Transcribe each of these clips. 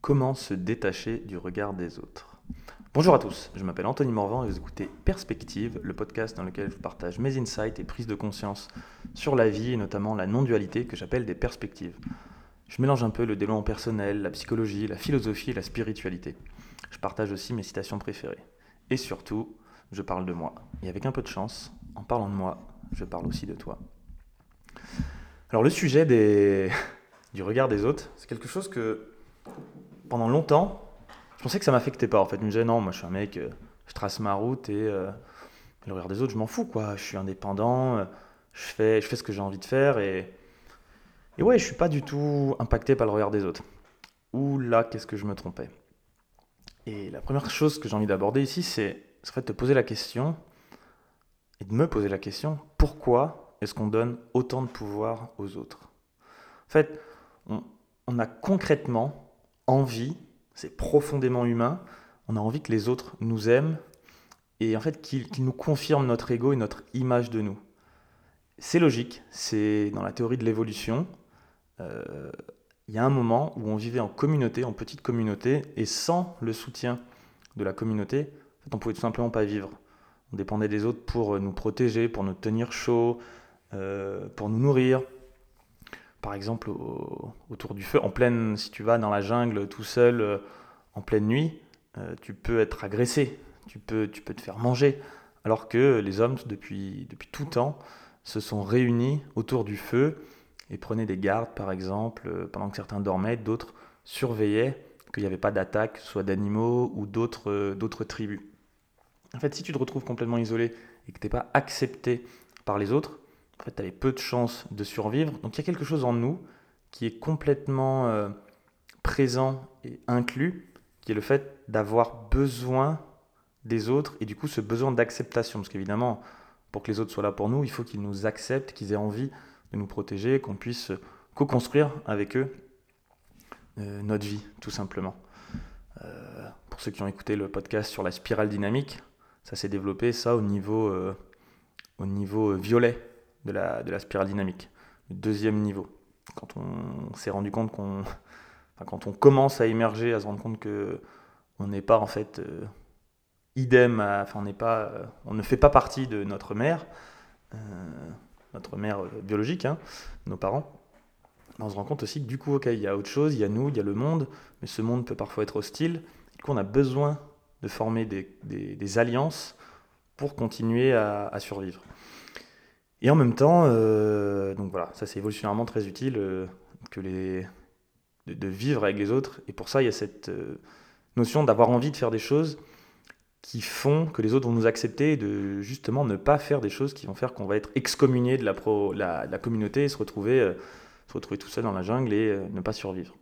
Comment se détacher du regard des autres Bonjour à tous, je m'appelle Anthony Morvan et vous écoutez Perspective, le podcast dans lequel je partage mes insights et prises de conscience sur la vie et notamment la non-dualité que j'appelle des perspectives. Je mélange un peu le développement personnel, la psychologie, la philosophie et la spiritualité. Je partage aussi mes citations préférées. Et surtout, je parle de moi. Et avec un peu de chance, en parlant de moi, je parle aussi de toi. Alors le sujet des... du regard des autres, c'est quelque chose que pendant longtemps, je pensais que ça m'affectait pas. En fait, je me disais, non, moi je suis un mec, euh, je trace ma route et euh, le regard des autres, je m'en fous, quoi. Je suis indépendant, euh, je, fais, je fais ce que j'ai envie de faire et, et ouais, je suis pas du tout impacté par le regard des autres. Ou là, qu'est-ce que je me trompais Et la première chose que j'ai envie d'aborder ici, c'est en fait de te poser la question et de me poser la question pourquoi est-ce qu'on donne autant de pouvoir aux autres? En fait, on a concrètement envie, c'est profondément humain, on a envie que les autres nous aiment et en fait qu'ils nous confirment notre ego et notre image de nous. C'est logique, c'est dans la théorie de l'évolution. Euh, il y a un moment où on vivait en communauté, en petite communauté, et sans le soutien de la communauté, en fait, on pouvait tout simplement pas vivre. On dépendait des autres pour nous protéger, pour nous tenir chaud, euh, pour nous nourrir, par exemple autour du feu, en pleine, si tu vas dans la jungle tout seul euh, en pleine nuit, euh, tu peux être agressé, tu peux, te faire manger, alors que les hommes depuis, tout temps se sont réunis autour du feu et prenaient des gardes par exemple euh, pendant que certains dormaient, d'autres surveillaient qu'il n'y avait pas d'attaque, soit d'animaux ou d'autres, d'autres tribus. En fait, si tu te retrouves complètement isolé et que tu n'es pas accepté par les autres, en fait, tu avais peu de chances de survivre. Donc il y a quelque chose en nous qui est complètement euh, présent et inclus, qui est le fait d'avoir besoin des autres et du coup ce besoin d'acceptation. Parce qu'évidemment, pour que les autres soient là pour nous, il faut qu'ils nous acceptent, qu'ils aient envie de nous protéger, qu'on puisse co-construire avec eux euh, notre vie, tout simplement. Euh, pour ceux qui ont écouté le podcast sur la spirale dynamique, ça s'est développé ça au niveau, au niveau violet de la, spirale dynamique, le deuxième niveau. Quand on s'est rendu compte qu'on. quand on commence à émerger, à se rendre compte que on n'est pas en fait euh, idem, enfin on pas, euh, on ne fait pas partie de notre mère, euh, notre mère biologique, hein, nos parents. On se rend compte aussi que du coup, il y a autre chose, il y a nous, il y a le monde, mais ce monde peut parfois être hostile. Du coup, on a besoin de former des, alliances pour continuer à survivre. Et en même temps, euh, donc voilà, ça c'est évolutionnairement très utile euh, que les, de, vivre avec les autres. Et pour ça, il y a cette euh, notion d'avoir envie de faire des choses qui font que les autres vont nous accepter et de justement ne pas faire des choses qui vont faire qu'on va être excommunié de la, communauté et se retrouver, se retrouver tout seul dans la jungle et ne pas survivre.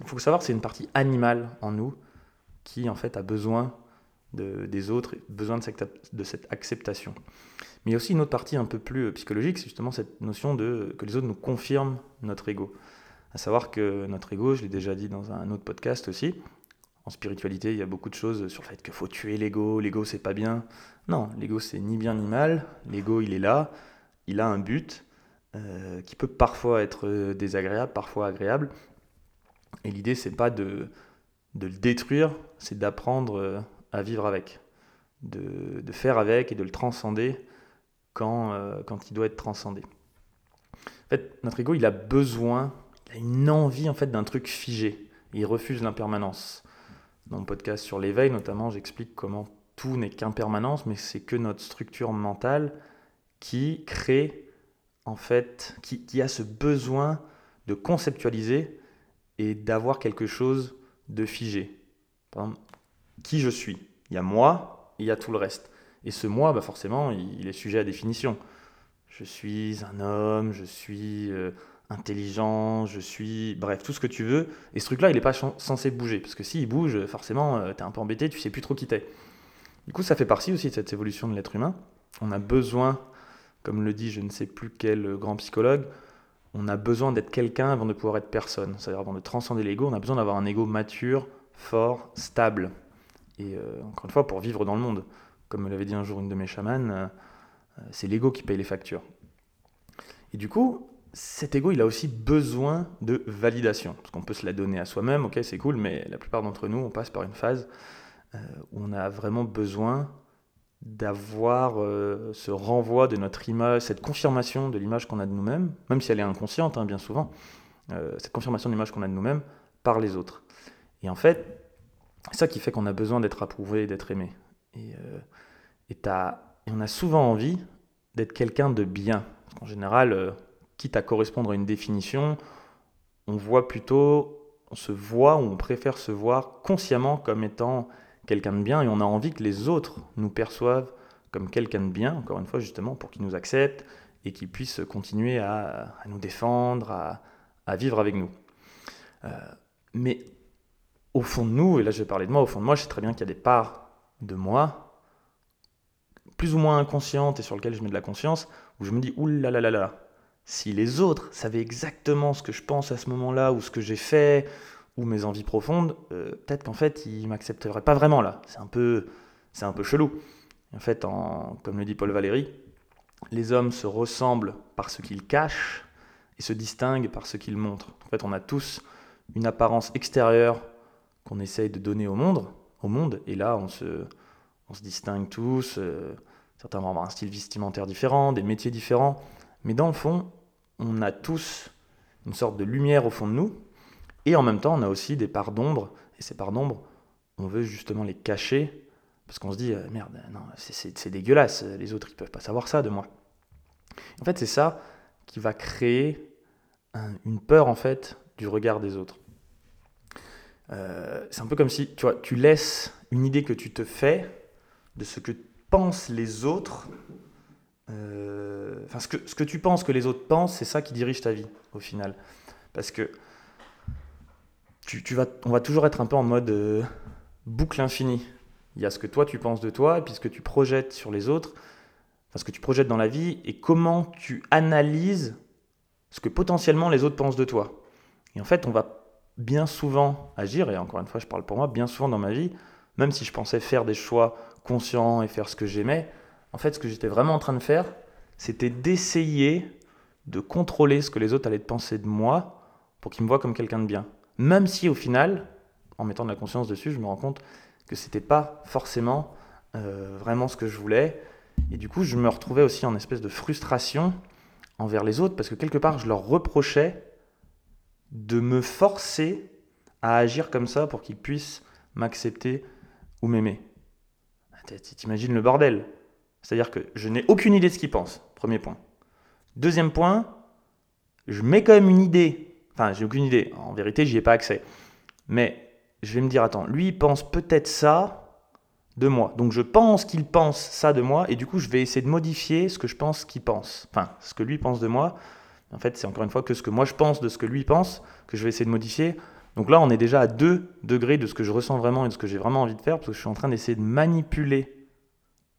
Il faut savoir que c'est une partie animale en nous qui en fait a besoin de, des autres, besoin de cette, acceptation. Mais il y a aussi une autre partie un peu plus psychologique, c'est justement cette notion de que les autres nous confirment notre ego. À savoir que notre ego, je l'ai déjà dit dans un autre podcast aussi, en spiritualité, il y a beaucoup de choses sur le fait qu'il faut tuer l'ego, l'ego c'est pas bien. Non, l'ego c'est ni bien ni mal, l'ego il est là, il a un but euh, qui peut parfois être désagréable, parfois agréable. Et l'idée c'est pas de, de le détruire, c'est d'apprendre à vivre avec, de, de, faire avec et de le transcender quand, euh, quand il doit être transcendé. En fait, notre ego, il a besoin, il a une envie en fait d'un truc figé. Il refuse l'impermanence. Dans mon podcast sur l'éveil, notamment, j'explique comment tout n'est qu'impermanence, mais c'est que notre structure mentale qui crée, en fait, qui, qui a ce besoin de conceptualiser et d'avoir quelque chose de figé. Par exemple, qui je suis. Il y a moi, et il y a tout le reste. Et ce moi, bah forcément, il, est sujet à définition. Je suis un homme, je suis euh, intelligent, je suis... Bref, tout ce que tu veux. Et ce truc-là, il n'est pas censé bouger. Parce que s'il bouge, forcément, euh, tu es un peu embêté, tu sais plus trop qui t'es. Du coup, ça fait partie aussi de cette évolution de l'être humain. On a besoin, comme le dit je ne sais plus quel grand psychologue, on a besoin d'être quelqu'un avant de pouvoir être personne. C'est-à-dire avant de transcender l'ego, on a besoin d'avoir un ego mature, fort, stable. Et euh, encore une fois, pour vivre dans le monde. Comme me l'avait dit un jour une de mes chamanes, euh, c'est l'ego qui paye les factures. Et du coup, cet ego, il a aussi besoin de validation. Parce qu'on peut se la donner à soi-même, ok, c'est cool, mais la plupart d'entre nous, on passe par une phase euh, où on a vraiment besoin d'avoir euh, ce renvoi de notre image, cette confirmation de l'image qu'on a de nous-mêmes, même si elle est inconsciente, hein, bien souvent, euh, cette confirmation de l'image qu'on a de nous-mêmes par les autres. Et en fait, c'est ça qui fait qu'on a besoin d'être approuvé, d'être aimé. Et, et, on a souvent envie d'être quelqu'un de bien. Parce qu'en général, quitte à correspondre à une définition, on voit plutôt, on se voit ou on préfère se voir consciemment comme étant quelqu'un de bien et on a envie que les autres nous perçoivent comme quelqu'un de bien, encore une fois justement pour qu'ils nous acceptent et qu'ils puissent continuer à, nous défendre, à, vivre avec nous. Euh, mais au fond de nous, et là je vais parler de moi, au fond de moi, je sais très bien qu'il y a des parts de moi, plus ou moins inconscientes et sur lesquelles je mets de la conscience, où je me dis, oulala, là là là, si les autres savaient exactement ce que je pense à ce moment-là, ou ce que j'ai fait, ou mes envies profondes, euh, peut-être qu'en fait, ils m'accepteraient pas vraiment là. C'est un peu, c'est un peu chelou. En fait, comme le dit Paul Valéry, les hommes se ressemblent par ce qu'ils cachent et se distinguent par ce qu'ils montrent. En fait, on a tous une apparence extérieure qu'on essaye de donner au monde, au monde, et là, on se, on se distingue tous. Euh, certains vont avoir un style vestimentaire différent, des métiers différents, mais dans le fond, on a tous une sorte de lumière au fond de nous, et en même temps, on a aussi des parts d'ombre, et ces parts d'ombre, on veut justement les cacher, parce qu'on se dit, euh, merde, non, c'est dégueulasse, les autres, ils peuvent pas savoir ça de moi. En fait, c'est ça qui va créer une peur, en fait, du regard des autres. Euh, c'est un peu comme si, tu vois, tu laisses une idée que tu te fais de ce que pensent les autres euh, enfin, ce que, ce que tu penses que les autres pensent, c'est ça qui dirige ta vie, au final. Parce que tu, tu vas, on va toujours être un peu en mode euh, boucle infinie. Il y a ce que toi tu penses de toi, et puis ce que tu projettes sur les autres, enfin, ce que tu projettes dans la vie, et comment tu analyses ce que potentiellement les autres pensent de toi. Et en fait, on va bien souvent agir, et encore une fois, je parle pour moi, bien souvent dans ma vie, même si je pensais faire des choix conscients et faire ce que j'aimais, en fait, ce que j'étais vraiment en train de faire, c'était d'essayer de contrôler ce que les autres allaient penser de moi pour qu'ils me voient comme quelqu'un de bien. Même si au final, en mettant de la conscience dessus, je me rends compte que c'était pas forcément euh, vraiment ce que je voulais. Et du coup, je me retrouvais aussi en espèce de frustration envers les autres parce que quelque part, je leur reprochais de me forcer à agir comme ça pour qu'ils puissent m'accepter ou m'aimer. T'imagines le bordel c'est-à-dire que je n'ai aucune idée de ce qu'il pense, premier point. Deuxième point, je mets quand même une idée. Enfin, j'ai aucune idée. En vérité, j'y ai pas accès. Mais je vais me dire, attends, lui, il pense peut-être ça de moi. Donc je pense qu'il pense ça de moi, et du coup, je vais essayer de modifier ce que je pense qu'il pense. Enfin, ce que lui pense de moi. En fait, c'est encore une fois que ce que moi je pense de ce que lui pense, que je vais essayer de modifier. Donc là, on est déjà à 2 degrés de ce que je ressens vraiment et de ce que j'ai vraiment envie de faire, parce que je suis en train d'essayer de manipuler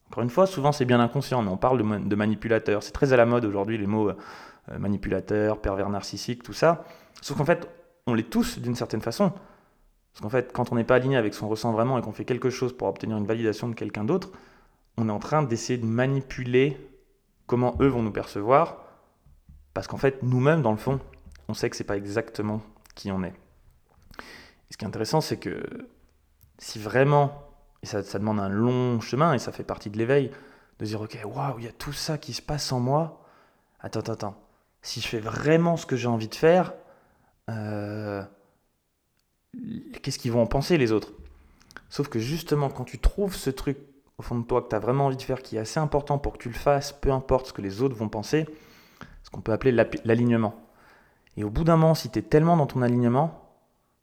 encore une fois, souvent c'est bien inconscient, mais on parle de, manipulateur. C'est très à la mode aujourd'hui les mots euh, manipulateur, pervers narcissique, tout ça. Sauf qu'en fait, on l'est tous d'une certaine façon. Parce qu'en fait, quand on n'est pas aligné avec ce qu'on ressent vraiment et qu'on fait quelque chose pour obtenir une validation de quelqu'un d'autre, on est en train d'essayer de manipuler comment eux vont nous percevoir. Parce qu'en fait, nous-mêmes, dans le fond, on sait que c'est pas exactement qui on est. Et ce qui est intéressant, c'est que si vraiment et ça, demande un long chemin et ça fait partie de l'éveil de dire ok waouh il y a tout ça qui se passe en moi. Attends attends attends. Si je fais vraiment ce que j'ai envie de faire euh, qu'est-ce qu'ils vont en penser les autres? Sauf que justement quand tu trouves ce truc au fond de toi que tu as vraiment envie de faire qui est assez important pour que tu le fasses peu importe ce que les autres vont penser ce qu'on peut appeler l'alignement et au bout d'un moment si tu es tellement dans ton alignement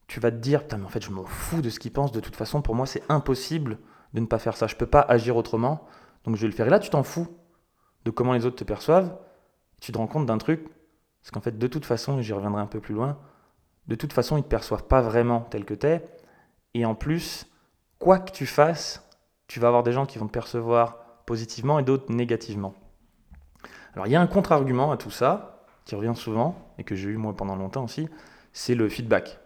tu vas te dire, putain, mais en fait, je m'en fous de ce qu'ils pensent. De toute façon, pour moi, c'est impossible de ne pas faire ça. Je peux pas agir autrement. Donc, je vais le faire. Et là, tu t'en fous de comment les autres te perçoivent. Tu te rends compte d'un truc. Parce qu'en fait, de toute façon, j'y reviendrai un peu plus loin, de toute façon, ils ne te perçoivent pas vraiment tel que tu es. Et en plus, quoi que tu fasses, tu vas avoir des gens qui vont te percevoir positivement et d'autres négativement. Alors, il y a un contre-argument à tout ça, qui revient souvent, et que j'ai eu moi pendant longtemps aussi, c'est le feedback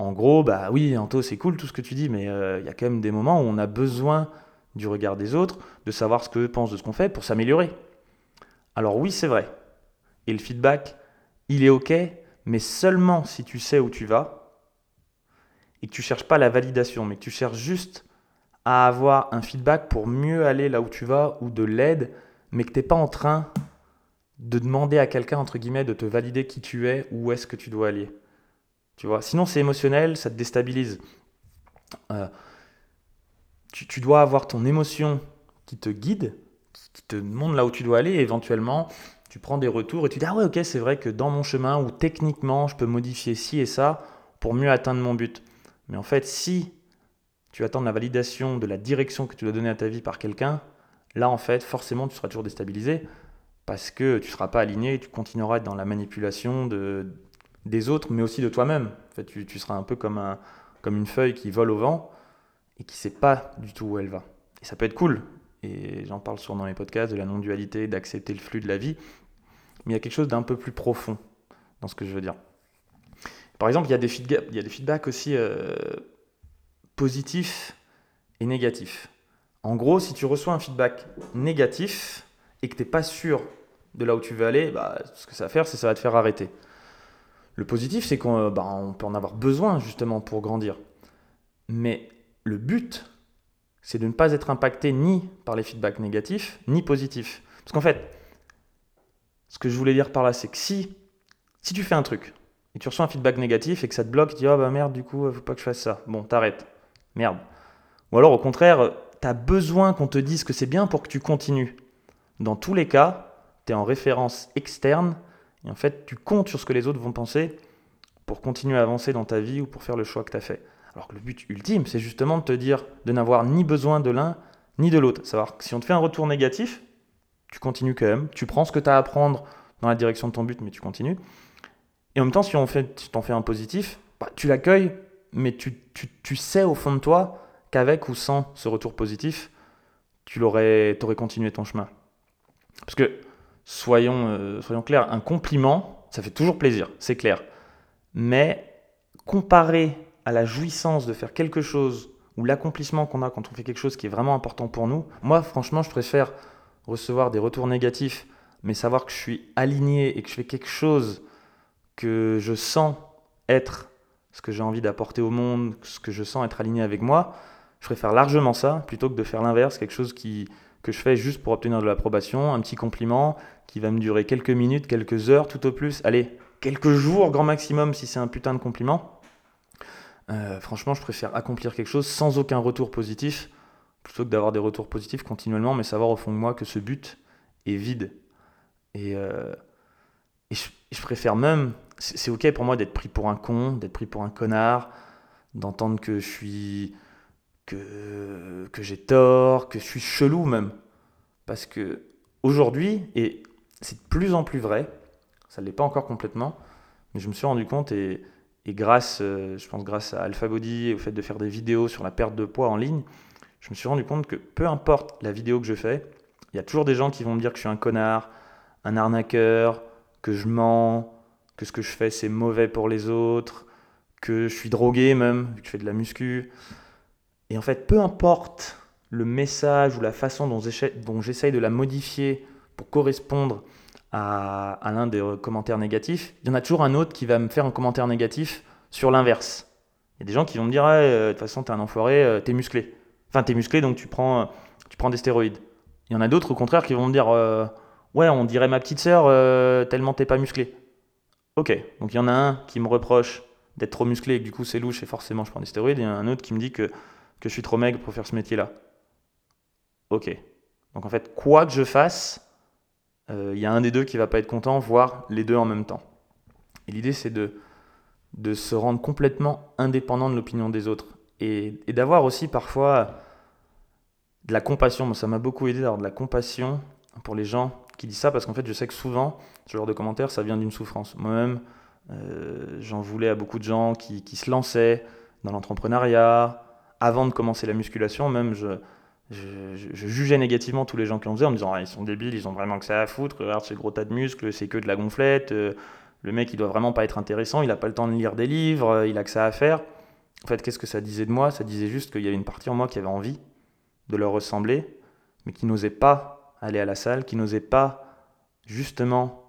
en gros, bah oui, Anto, c'est cool tout ce que tu dis, mais euh, il y a quand même des moments où on a besoin du regard des autres, de savoir ce qu'eux pensent de ce qu'on fait pour s'améliorer. Alors oui, c'est vrai. Et le feedback, il est ok, mais seulement si tu sais où tu vas et que tu cherches pas la validation, mais que tu cherches juste à avoir un feedback pour mieux aller là où tu vas ou de l'aide, mais que tu n'es pas en train de demander à quelqu'un, entre guillemets, de te valider qui tu es, où est-ce que tu dois aller. Tu vois Sinon, c'est émotionnel, ça te déstabilise. Euh, tu, dois avoir ton émotion qui te guide, qui te montre là où tu dois aller, et éventuellement, tu prends des retours et tu dis Ah ouais, ok, c'est vrai que dans mon chemin, ou techniquement, je peux modifier ci et ça pour mieux atteindre mon but. Mais en fait, si tu attends la validation de la direction que tu dois donner à ta vie par quelqu'un, là, en fait, forcément, tu seras toujours déstabilisé parce que tu ne seras pas aligné et tu continueras à être dans la manipulation de, des autres, mais aussi de toi-même. En fait, tu, seras un peu comme, un, comme une feuille qui vole au vent et qui ne sait pas du tout où elle va. Et ça peut être cool, et j'en parle souvent dans les podcasts, de la non-dualité, d'accepter le flux de la vie, mais il y a quelque chose d'un peu plus profond dans ce que je veux dire. Par exemple, il y a des, feedback, il y a des feedbacks aussi euh, positifs et négatifs. En gros, si tu reçois un feedback négatif et que tu n'es pas sûr de là où tu veux aller, bah, ce que ça va faire, c'est ça va te faire arrêter. Le positif, c'est qu'on euh, bah, peut en avoir besoin justement pour grandir. Mais le but, c'est de ne pas être impacté ni par les feedbacks négatifs, ni positifs. Parce qu'en fait, ce que je voulais dire par là, c'est que si, si tu fais un truc et tu reçois un feedback négatif et que ça te bloque, tu dis oh bah merde, du coup, il faut pas que je fasse ça. Bon, t'arrêtes. Merde. Ou alors au contraire, tu as besoin qu'on te dise que c'est bien pour que tu continues. Dans tous les cas, tu es en référence externe et en fait, tu comptes sur ce que les autres vont penser pour continuer à avancer dans ta vie ou pour faire le choix que tu as fait. Alors que le but ultime, c'est justement de te dire de n'avoir ni besoin de l'un ni de l'autre. Savoir que si on te fait un retour négatif, tu continues quand même, tu prends ce que tu as à apprendre dans la direction de ton but, mais tu continues. Et en même temps, si on fait, t'en fais un positif, bah, tu l'accueilles, mais tu, tu, sais au fond de toi qu'avec ou sans ce retour positif, tu l'aurais, aurais continué ton chemin. Parce que soyons, euh, soyons clairs, un compliment, ça fait toujours plaisir, c'est clair. Mais comparé à la jouissance de faire quelque chose ou l'accomplissement qu'on a quand on fait quelque chose qui est vraiment important pour nous, moi franchement je préfère recevoir des retours négatifs, mais savoir que je suis aligné et que je fais quelque chose que je sens être ce que j'ai envie d'apporter au monde, ce que je sens être aligné avec moi, je préfère largement ça plutôt que de faire l'inverse, quelque chose qui, que je fais juste pour obtenir de l'approbation, un petit compliment qui va me durer quelques minutes, quelques heures tout au plus, allez, quelques jours grand maximum si c'est un putain de compliment. Euh, franchement, je préfère accomplir quelque chose sans aucun retour positif plutôt que d'avoir des retours positifs continuellement, mais savoir au fond de moi que ce but est vide. Et, euh, je, préfère même, c'est ok pour moi d'être pris pour un con, d'être pris pour un connard, d'entendre que je suis que, que j'ai tort, que je suis chelou même. Parce que aujourd'hui, et c'est de plus en plus vrai, ça ne l'est pas encore complètement, mais je me suis rendu compte, et, et grâce, euh, je pense grâce à AlphaBody et au fait de faire des vidéos sur la perte de poids en ligne, je me suis rendu compte que peu importe la vidéo que je fais, il y a toujours des gens qui vont me dire que je suis un connard, un arnaqueur, que je mens, que ce que je fais c'est mauvais pour les autres, que je suis drogué même, que je fais de la muscu. Et en fait, peu importe le message ou la façon dont j'essaye de la modifier pour correspondre à, l'un des commentaires négatifs, il y en a toujours un autre qui va me faire un commentaire négatif sur l'inverse. Il y a des gens qui vont me dire euh, de toute façon, t'es un enfoiré, euh, t'es musclé. Enfin, t'es musclé, donc tu prends, tu prends des stéroïdes. Il y en a d'autres, au contraire, qui vont me dire euh, Ouais, on dirait ma petite sœur, tellement t'es pas musclé. Ok, donc il y en a un qui me reproche d'être trop musclé et que du coup c'est louche et forcément je prends des stéroïdes. Et il y en a un autre qui me dit que que je suis trop maigre pour faire ce métier-là. Ok. Donc en fait, quoi que je fasse, euh, il y a un des deux qui va pas être content, voire les deux en même temps. Et l'idée, c'est de, de se rendre complètement indépendant de l'opinion des autres. Et, d'avoir aussi parfois de la compassion. Moi, ça m'a beaucoup aidé d'avoir de la compassion pour les gens qui disent ça, parce qu'en fait, je sais que souvent, ce genre de commentaires, ça vient d'une souffrance. Moi-même, euh, j'en voulais à beaucoup de gens qui, qui se lançaient dans l'entrepreneuriat, avant de commencer la musculation, même je, jugeais négativement tous les gens qui en faisaient en me disant ah, ils sont débiles, ils ont vraiment que ça à foutre, regarde ce gros tas de muscles, c'est que de la gonflette, euh, le mec il doit vraiment pas être intéressant, il a pas le temps de lire des livres, euh, il a que ça à faire. En fait, qu'est-ce que ça disait de moi? Ça disait juste qu'il y avait une partie en moi qui avait envie de leur ressembler, mais qui n'osait pas aller à la salle, qui n'osait pas justement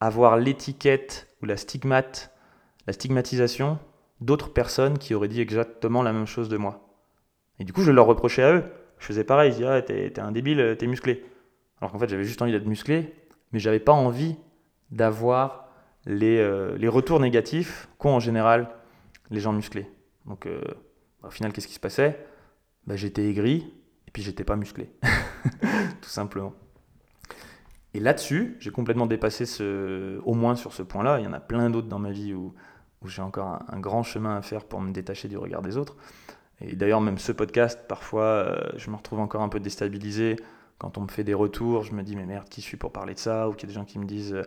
avoir l'étiquette ou la stigmate, la stigmatisation d'autres personnes qui auraient dit exactement la même chose de moi. Et du coup, je leur reprochais à eux. Je faisais pareil, je disais, ah, t'es, un débile, t'es musclé. Alors qu'en fait, j'avais juste envie d'être musclé, mais j'avais pas envie d'avoir les, euh, retours négatifs qu'ont en général les gens musclés. Donc, euh, au final, qu'est-ce qui se passait? Bah, J'étais aigri et puis j'étais pas musclé. Tout simplement. Et là-dessus, j'ai complètement dépassé ce, au moins sur ce point-là. Il y en a plein d'autres dans ma vie où, où j'ai encore un, grand chemin à faire pour me détacher du regard des autres. Et d'ailleurs, même ce podcast, parfois, euh, je me retrouve encore un peu déstabilisé. Quand on me fait des retours, je me dis, mais merde, qui suis pour parler de ça? Ou qu'il y a des gens qui me disent euh,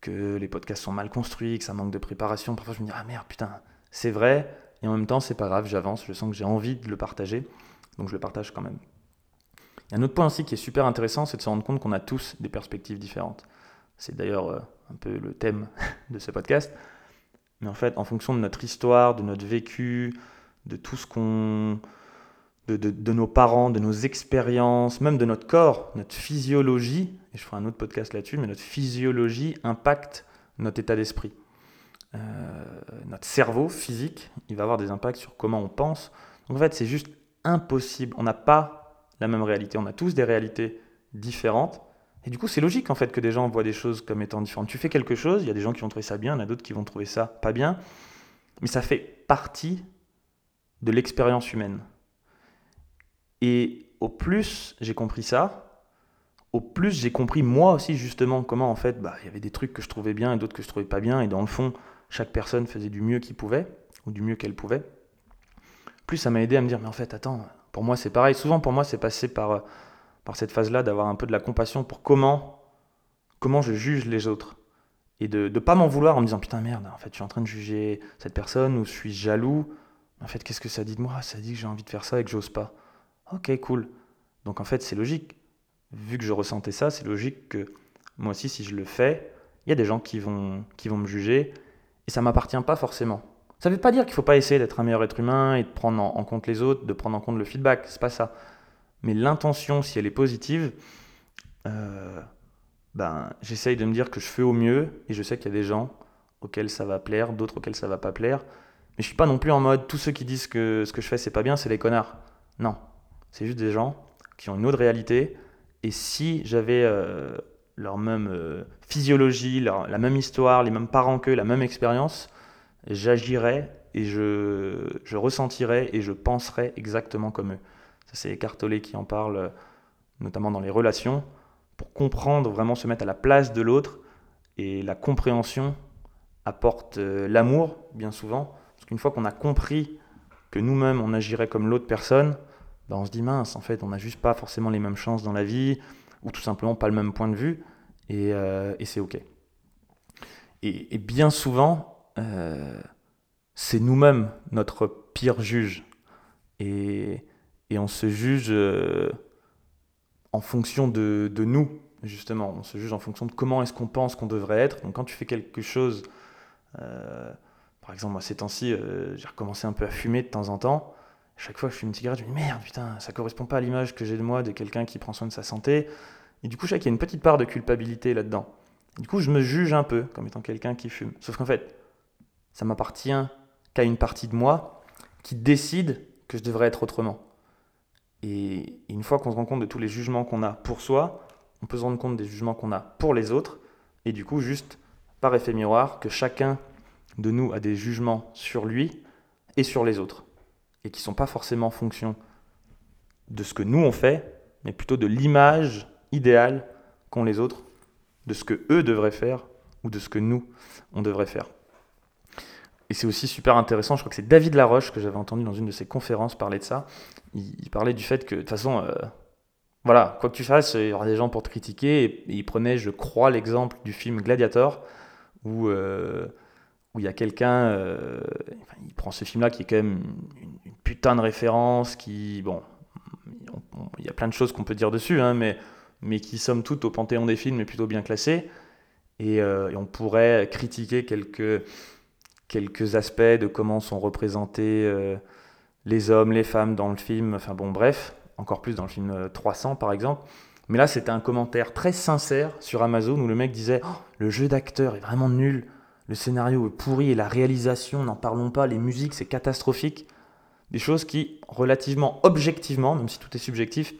que les podcasts sont mal construits, que ça manque de préparation. Parfois, je me dis, ah merde, putain, c'est vrai. Et en même temps, c'est pas grave, j'avance, je sens que j'ai envie de le partager. Donc je le partage quand même. Il y a un autre point aussi qui est super intéressant, c'est de se rendre compte qu'on a tous des perspectives différentes. C'est d'ailleurs euh, un peu le thème de ce podcast. Mais en fait, en fonction de notre histoire, de notre vécu, de tout ce qu'on. De, de, nos parents, de nos expériences, même de notre corps, notre physiologie, et je ferai un autre podcast là-dessus, mais notre physiologie impacte notre état d'esprit. Euh, notre cerveau physique, il va avoir des impacts sur comment on pense. Donc en fait, c'est juste impossible. On n'a pas la même réalité. On a tous des réalités différentes. Et du coup, c'est logique en fait que des gens voient des choses comme étant différentes. Tu fais quelque chose, il y a des gens qui vont trouver ça bien, il y en a d'autres qui vont trouver ça pas bien, mais ça fait partie de l'expérience humaine. Et au plus j'ai compris ça, au plus j'ai compris moi aussi justement comment en fait bah, il y avait des trucs que je trouvais bien et d'autres que je trouvais pas bien, et dans le fond, chaque personne faisait du mieux qu'il pouvait, ou du mieux qu'elle pouvait. Plus ça m'a aidé à me dire, mais en fait, attends, pour moi c'est pareil. Souvent pour moi c'est passé par par cette phase-là, d'avoir un peu de la compassion pour comment, comment je juge les autres. Et de ne pas m'en vouloir en me disant putain merde, en fait je suis en train de juger cette personne ou je suis jaloux. En fait, qu'est-ce que ça dit de moi? Ça dit que j'ai envie de faire ça et que j'ose pas. Ok, cool. Donc en fait, c'est logique. Vu que je ressentais ça, c'est logique que moi aussi, si je le fais, il y a des gens qui vont, qui vont me juger et ça m'appartient pas forcément. Ça ne veut pas dire qu'il ne faut pas essayer d'être un meilleur être humain et de prendre en, en compte les autres, de prendre en compte le feedback. C'est pas ça. Mais l'intention, si elle est positive, euh, ben, j'essaye de me dire que je fais au mieux et je sais qu'il y a des gens auxquels ça va plaire, d'autres auxquels ça va pas plaire. Mais je suis pas non plus en mode tous ceux qui disent que ce que je fais c'est pas bien, c'est les connards. Non, c'est juste des gens qui ont une autre réalité. Et si j'avais euh, leur même euh, physiologie, la même histoire, les mêmes parents qu'eux, la même expérience, j'agirais et je, je ressentirais et je penserais exactement comme eux. Ça, c'est Cartolé qui en parle, euh, notamment dans les relations, pour comprendre, vraiment se mettre à la place de l'autre. Et la compréhension apporte euh, l'amour, bien souvent. Parce qu'une fois qu'on a compris que nous-mêmes, on agirait comme l'autre personne, ben on se dit mince, en fait, on n'a juste pas forcément les mêmes chances dans la vie, ou tout simplement pas le même point de vue, et, euh, c'est OK. Et, bien souvent, c'est nous-mêmes notre pire juge. Et, et on se juge euh, en fonction de, de, nous, justement. On se juge en fonction de comment est-ce qu'on pense qu'on devrait être. Donc quand tu fais quelque chose, euh, par exemple, moi ces temps-ci, euh, j'ai recommencé un peu à fumer de temps en temps. Chaque fois que je fume une cigarette, je me dis merde, putain, ça correspond pas à l'image que j'ai de moi, de quelqu'un qui prend soin de sa santé. Et du coup, je sais qu'il y a une petite part de culpabilité là-dedans. Du coup, je me juge un peu comme étant quelqu'un qui fume. Sauf qu'en fait, ça m'appartient qu'à une partie de moi qui décide que je devrais être autrement. Et une fois qu'on se rend compte de tous les jugements qu'on a pour soi, on peut se rendre compte des jugements qu'on a pour les autres. Et du coup, juste par effet miroir, que chacun de nous a des jugements sur lui et sur les autres. Et qui ne sont pas forcément en fonction de ce que nous on fait, mais plutôt de l'image idéale qu'ont les autres, de ce que eux devraient faire ou de ce que nous on devrait faire. Et c'est aussi super intéressant, je crois que c'est David Laroche que j'avais entendu dans une de ses conférences parler de ça. Il, parlait du fait que, de toute façon, euh, voilà, quoi que tu fasses, il y aura des gens pour te critiquer. Et, il prenait, je crois, l'exemple du film Gladiator, où, euh, où il y a quelqu'un, euh, il prend ce film-là qui est quand même une, putain de référence, qui, bon, il y a plein de choses qu'on peut dire dessus, hein, mais, mais qui, somme toute, au panthéon des films, est plutôt bien classé. Et, et on pourrait critiquer quelques quelques aspects de comment sont représentés euh, les hommes, les femmes dans le film, enfin bon bref, encore plus dans le film 300 euh, par exemple. Mais là, c'était un commentaire très sincère sur Amazon où le mec disait oh, Le jeu d'acteur est vraiment nul, le scénario est pourri et la réalisation, n'en parlons pas, les musiques, c'est catastrophique. Des choses qui, relativement objectivement, même si tout est subjectif,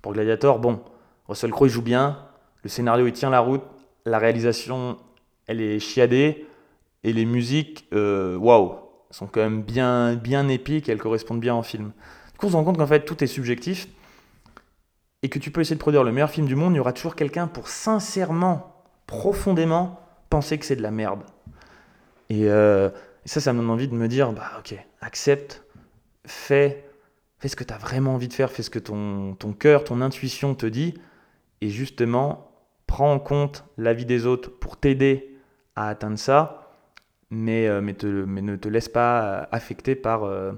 pour Gladiator, bon, Russell Crowe il joue bien, le scénario il tient la route, la réalisation elle est chiadée et les musiques, euh, waouh, sont quand même bien, bien épiques, elles correspondent bien au film. Du coup, on se rend compte qu'en fait tout est subjectif et que tu peux essayer de produire le meilleur film du monde, il y aura toujours quelqu'un pour sincèrement, profondément penser que c'est de la merde. Et, euh, ça, ça me donne envie de me dire, bah ok, accepte, fais, fais ce que tu as vraiment envie de faire, fais ce que ton, ton cœur, ton intuition te dit, et justement, prends en compte l'avis des autres pour t'aider à atteindre ça, mais, euh, mais, ne te laisse pas affecter par, euh,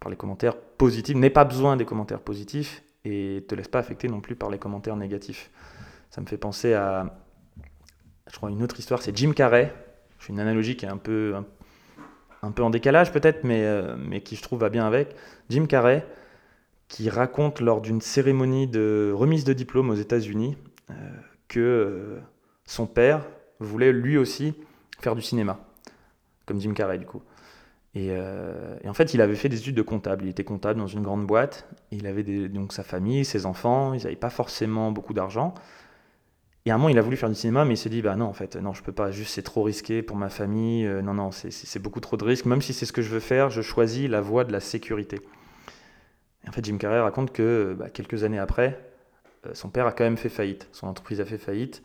par les commentaires positifs. N'aie pas besoin des commentaires positifs et te laisse pas affecter non plus par les commentaires négatifs. Ça me fait penser à, je crois, une autre histoire, c'est Jim Carrey. Je fais une analogie qui est un peu, en décalage peut-être, mais, euh, qui je trouve va bien avec. Jim Carrey, qui raconte lors d'une cérémonie de remise de diplôme aux États-Unis que euh, son père voulait lui aussi faire du cinéma, comme Jim Carrey du coup. Euh, et, en fait, il avait fait des études de comptable. Il était comptable dans une grande boîte. Il avait donc sa famille, ses enfants. Ils n'avaient pas forcément beaucoup d'argent. Et à un moment, il a voulu faire du cinéma, mais il s'est dit, bah non, en fait, non, je peux pas. Juste, c'est trop risqué pour ma famille. Euh, non, non, c'est beaucoup trop de risques. Même si c'est ce que je veux faire, je choisis la voie de la sécurité. Et en fait, Jim Carrey raconte que bah, quelques années après, euh, son père a quand même fait faillite. Son entreprise a fait faillite.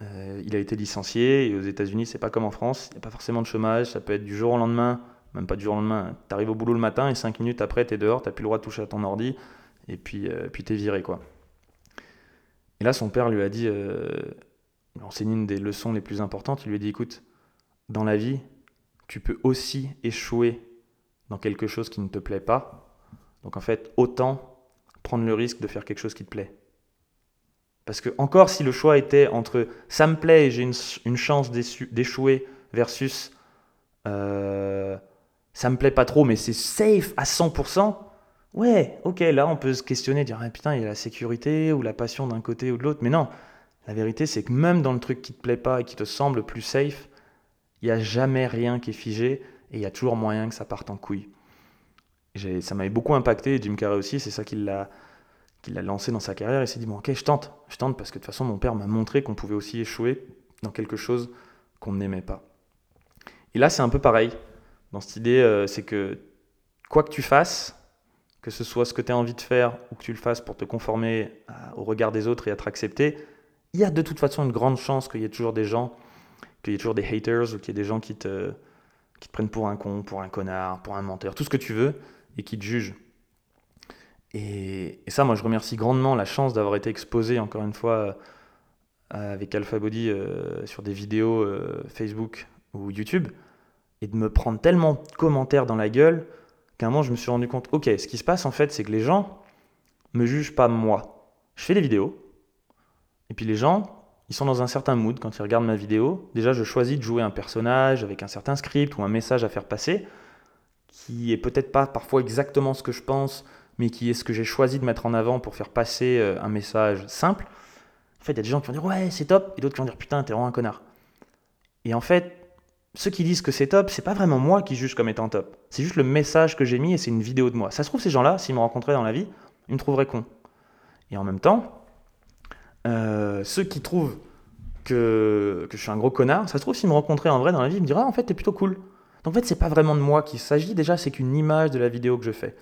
Euh, il a été licencié et aux États-Unis, c'est pas comme en France. Il n'y a pas forcément de chômage. Ça peut être du jour au lendemain, même pas du jour au lendemain. Tu arrives au boulot le matin et cinq minutes après, tu es dehors, tu plus le droit de toucher à ton ordi et puis, euh, puis tu es viré. quoi. Et là, son père lui a dit, euh, enseigné une des leçons les plus importantes. Il lui a dit écoute, dans la vie, tu peux aussi échouer dans quelque chose qui ne te plaît pas. Donc en fait, autant prendre le risque de faire quelque chose qui te plaît. Parce que encore si le choix était entre ça me plaît et j'ai une, chance d'échouer versus euh, ça me plaît pas trop mais c'est safe à 100%, ouais, ok, là on peut se questionner, dire ah, putain, il y a la sécurité ou la passion d'un côté ou de l'autre. Mais non, la vérité c'est que même dans le truc qui te plaît pas et qui te semble plus safe, il n'y a jamais rien qui est figé et il y a toujours moyen que ça parte en couille. Ça m'avait beaucoup impacté, Jim Carrey aussi, c'est ça qui l'a qu'il a lancé dans sa carrière, et s'est dit bon ok je tente, je tente parce que de toute façon mon père m'a montré qu'on pouvait aussi échouer dans quelque chose qu'on n'aimait pas. Et là c'est un peu pareil dans cette idée, euh, c'est que quoi que tu fasses, que ce soit ce que tu as envie de faire ou que tu le fasses pour te conformer au regard des autres et être accepté, il y a de toute façon une grande chance qu'il y ait toujours des gens, qu'il y ait toujours des haters ou qu'il y ait des gens qui te, qui te prennent pour un con, pour un connard, pour un menteur, tout ce que tu veux, et qui te jugent. Et, ça, moi, je remercie grandement la chance d'avoir été exposé, encore une fois, euh, avec Alpha Body euh, sur des vidéos euh, Facebook ou YouTube, et de me prendre tellement de commentaires dans la gueule qu'à un moment, je me suis rendu compte, ok, ce qui se passe, en fait, c'est que les gens me jugent pas moi. Je fais des vidéos, et puis les gens, ils sont dans un certain mood quand ils regardent ma vidéo. Déjà, je choisis de jouer un personnage avec un certain script ou un message à faire passer, qui est peut-être pas parfois exactement ce que je pense, mais qui est ce que j'ai choisi de mettre en avant pour faire passer euh, un message simple, en fait, il y a des gens qui vont dire ouais, c'est top, et d'autres qui vont dire putain, t'es vraiment un connard. Et en fait, ceux qui disent que c'est top, c'est pas vraiment moi qui juge comme étant top. C'est juste le message que j'ai mis et c'est une vidéo de moi. Ça se trouve, ces gens-là, s'ils me rencontraient dans la vie, ils me trouveraient con. Et en même temps, euh, ceux qui trouvent que, que, je suis un gros connard, ça se trouve, s'ils me rencontraient en vrai dans la vie, ils me diraient ah, en fait, t'es plutôt cool. Donc en fait, c'est pas vraiment de moi qu'il s'agit, déjà, c'est qu'une image de la vidéo que je fais.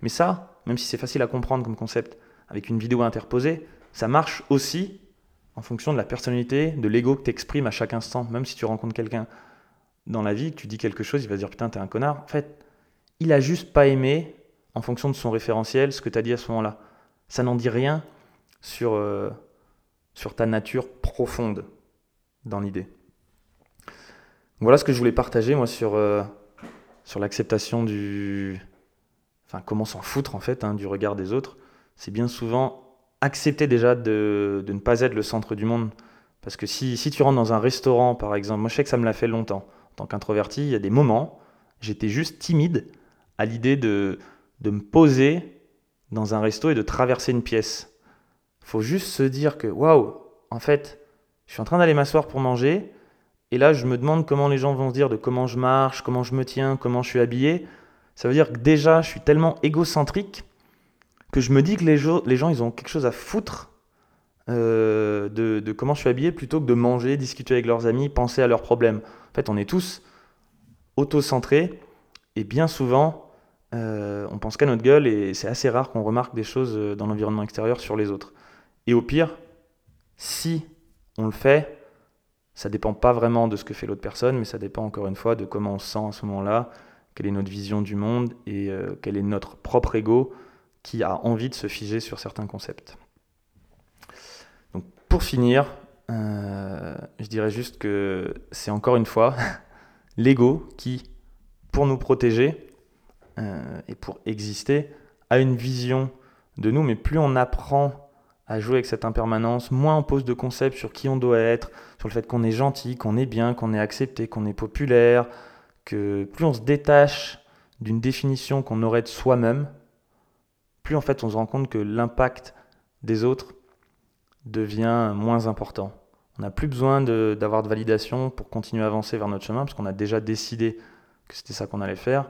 Mais ça, même si c'est facile à comprendre comme concept, avec une vidéo interposée, ça marche aussi en fonction de la personnalité, de l'ego que tu exprimes à chaque instant. Même si tu rencontres quelqu'un dans la vie, tu dis quelque chose, il va dire putain, t'es un connard. En fait, il a juste pas aimé, en fonction de son référentiel, ce que tu as dit à ce moment-là. Ça n'en dit rien sur, euh, sur ta nature profonde dans l'idée. Voilà ce que je voulais partager, moi, sur, euh, sur l'acceptation du, enfin comment s'en foutre en fait hein, du regard des autres, c'est bien souvent accepter déjà de, ne pas être le centre du monde. Parce que si, si tu rentres dans un restaurant par exemple, moi je sais que ça me l'a fait longtemps. En tant qu'introverti, il y a des moments, j'étais juste timide à l'idée de, de me poser dans un resto et de traverser une pièce. faut juste se dire que waouh, en fait, je suis en train d'aller m'asseoir pour manger. Et là, je me demande comment les gens vont se dire de comment je marche, comment je me tiens, comment je suis habillé. Ça veut dire que déjà, je suis tellement égocentrique que je me dis que les, les gens, ils ont quelque chose à foutre euh, de, comment je suis habillé plutôt que de manger, discuter avec leurs amis, penser à leurs problèmes. En fait, on est tous auto-centrés et bien souvent, euh, on pense qu'à notre gueule et c'est assez rare qu'on remarque des choses euh, dans l'environnement extérieur sur les autres. Et au pire, si on le fait, ça dépend pas vraiment de ce que fait l'autre personne, mais ça dépend encore une fois de comment on se sent à ce moment-là, quelle est notre vision du monde et quel est notre propre ego qui a envie de se figer sur certains concepts. Pour finir, euh, je dirais juste que c'est encore une fois l'ego qui, pour nous protéger euh, et pour exister, a une vision de nous, mais plus on apprend à jouer avec cette impermanence, moins on pose de concepts sur qui on doit être, sur le fait qu'on est gentil, qu'on est bien, qu'on est accepté, qu'on est populaire, que plus on se détache d'une définition qu'on aurait de soi-même, plus en fait on se rend compte que l'impact des autres devient moins important. On n'a plus besoin d'avoir de, validation pour continuer à avancer vers notre chemin, parce qu'on a déjà décidé que c'était ça qu'on allait faire.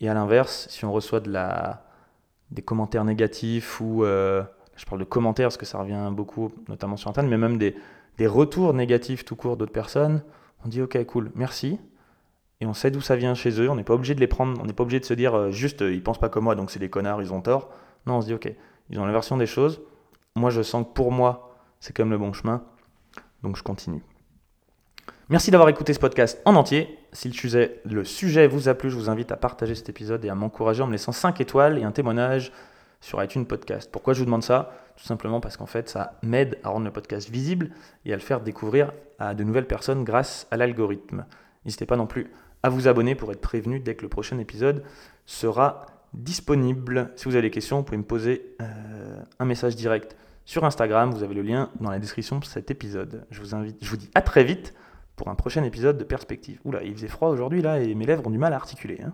Et à l'inverse, si on reçoit de la, des commentaires négatifs ou... Euh, je parle de commentaires parce que ça revient beaucoup, notamment sur Internet, mais même des, des retours négatifs tout court d'autres personnes, on dit ok, cool, merci. Et on sait d'où ça vient chez eux, on n'est pas obligé de les prendre, on n'est pas obligé de se dire euh, juste ils pensent pas comme moi donc c'est des connards, ils ont tort. Non, on se dit ok, ils ont la version des choses, moi je sens que pour moi, c'est même le bon chemin. Donc je continue. Merci d'avoir écouté ce podcast en entier. Si le sujet, le sujet vous a plu, je vous invite à partager cet épisode et à m'encourager en me laissant 5 étoiles et un témoignage sur iTunes Podcast. Pourquoi je vous demande ça? Tout simplement parce qu'en fait, ça m'aide à rendre le podcast visible et à le faire découvrir à de nouvelles personnes grâce à l'algorithme. N'hésitez pas non plus à vous abonner pour être prévenu dès que le prochain épisode sera disponible. Si vous avez des questions, vous pouvez me poser euh, un message direct sur Instagram. Vous avez le lien dans la description de cet épisode. Je vous invite, je vous dis à très vite pour un prochain épisode de Perspective. Oula, il faisait froid aujourd'hui là et mes lèvres ont du mal à articuler. Hein.